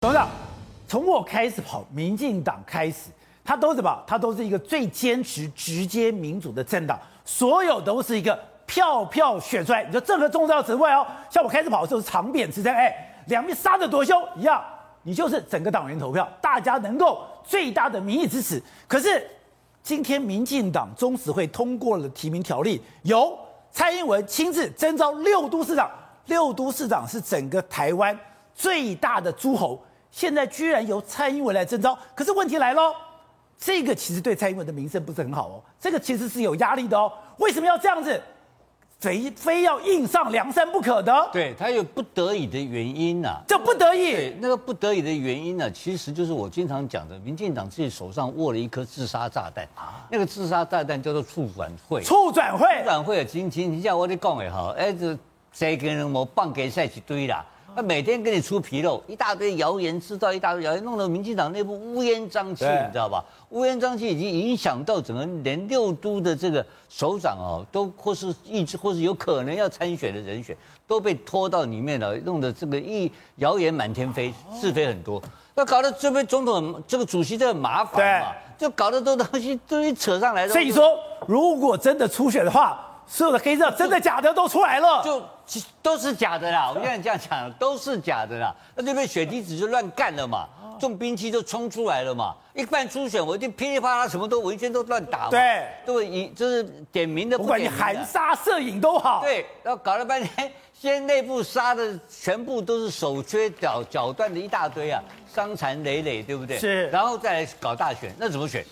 董事长，从我开始跑民进党开始，他都什么？他都是一个最坚持直接民主的政党，所有都是一个票票选出来。你说这个重要职位哦，像我开始跑的时候长扁之争，哎，两边杀得多凶一样，你就是整个党员投票，大家能够最大的民意支持。可是今天民进党中执会通过了提名条例，由蔡英文亲自征召六都市长，六都市长是整个台湾最大的诸侯。现在居然由蔡英文来征召，可是问题来了，这个其实对蔡英文的名声不是很好哦，这个其实是有压力的哦。为什么要这样子？非非要硬上梁山不可的？对，他有不得已的原因呐、啊。这不得已，对，那个不得已的原因呢、啊，其实就是我经常讲的，民进党自己手上握了一颗自杀炸弹啊，那个自杀炸弹叫做促转会。促转会，促转会啊，今天你像我跟你讲也好，哎，这谁跟人我棒给赛一堆啦。他每天给你出纰漏，一大堆谣言，制造一大堆谣言，弄得民进党内部乌烟瘴气，你知道吧？乌烟瘴气已经影响到整个连六都的这个首长哦，都或是一直或是有可能要参选的人选都被拖到里面了，弄得这个一谣言满天飞，是非很多。那搞得这边总统这个主席这很麻烦嘛，就搞得都东西都一扯上来。所以说，如果真的初选的话。所有的黑色真的假的都出来了，就都是假的啦。我现在这样讲，都是假的啦。那这边血滴子就乱干了嘛，重兵器就冲出来了嘛。一办初选，我一定噼里啪啦什么都，我一天都乱打嘛。对，都以就是点名的，不管你含沙射影都好。对，然后搞了半天，先内部杀的全部都是手缺脚脚断的一大堆啊，伤残累累，对不对？是，然后再来搞大选，那怎么选？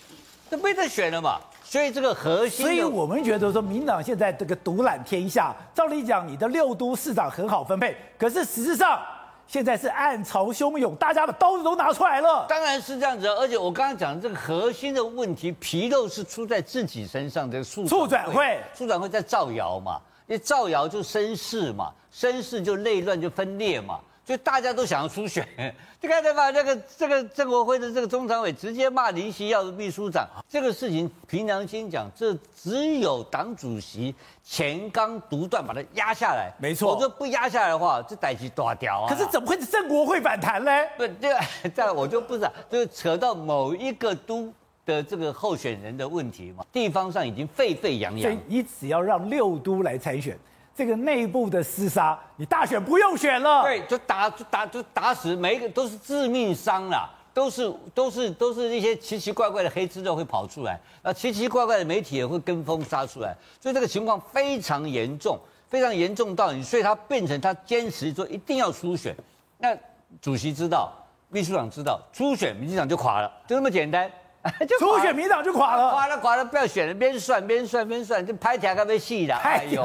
那没得选了嘛。所以这个核心，所以我们觉得说，民党现在这个独揽天下。照理讲，你的六都市长很好分配，可是实质上现在是暗潮汹涌，大家的刀子都拿出来了。当然是这样子，而且我刚刚讲的这个核心的问题，皮肉是出在自己身上的。促促转会，促转会在造谣嘛，因为造谣就生事嘛，生事就内乱就分裂嘛。就大家都想要初选，你看对吧？那个这个郑国辉的这个中常委直接骂林夕耀的秘书长，这个事情凭良心讲，这只有党主席钱刚独断把它压下来，没错。我说不压下来的话，这代志大条啊。可是怎么会是政国会反弹呢？不，这个 这我就不知道，就是扯到某一个都的这个候选人的问题嘛。地方上已经沸沸扬扬，所以你只要让六都来参选。这个内部的厮杀，你大选不用选了。对，就打就打就打死，每一个都是致命伤啦，都是都是都是一些奇奇怪怪的黑资料会跑出来，啊，奇奇怪怪的媒体也会跟风杀出来，所以这个情况非常严重，非常严重到你，所以他变成他坚持说一定要初选，那主席知道，秘书长知道，初选民进党就垮了，就那么简单。就初选民党就垮了，垮了垮了，不要选了，边算边算边算，就拍条个被戏了。哎呦，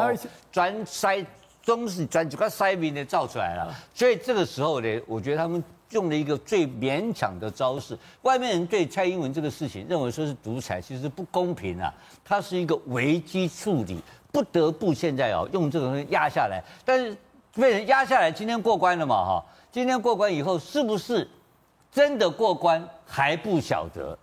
转筛中是转几个筛名的造出来了。所以这个时候呢，我觉得他们用了一个最勉强的招式。外面人对蔡英文这个事情认为说是独裁，其实不公平啊。它是一个危机处理，不得不现在哦用这个东西压下来。但是被人压下来，今天过关了嘛哈？今天过关以后是不是真的过关还不晓得？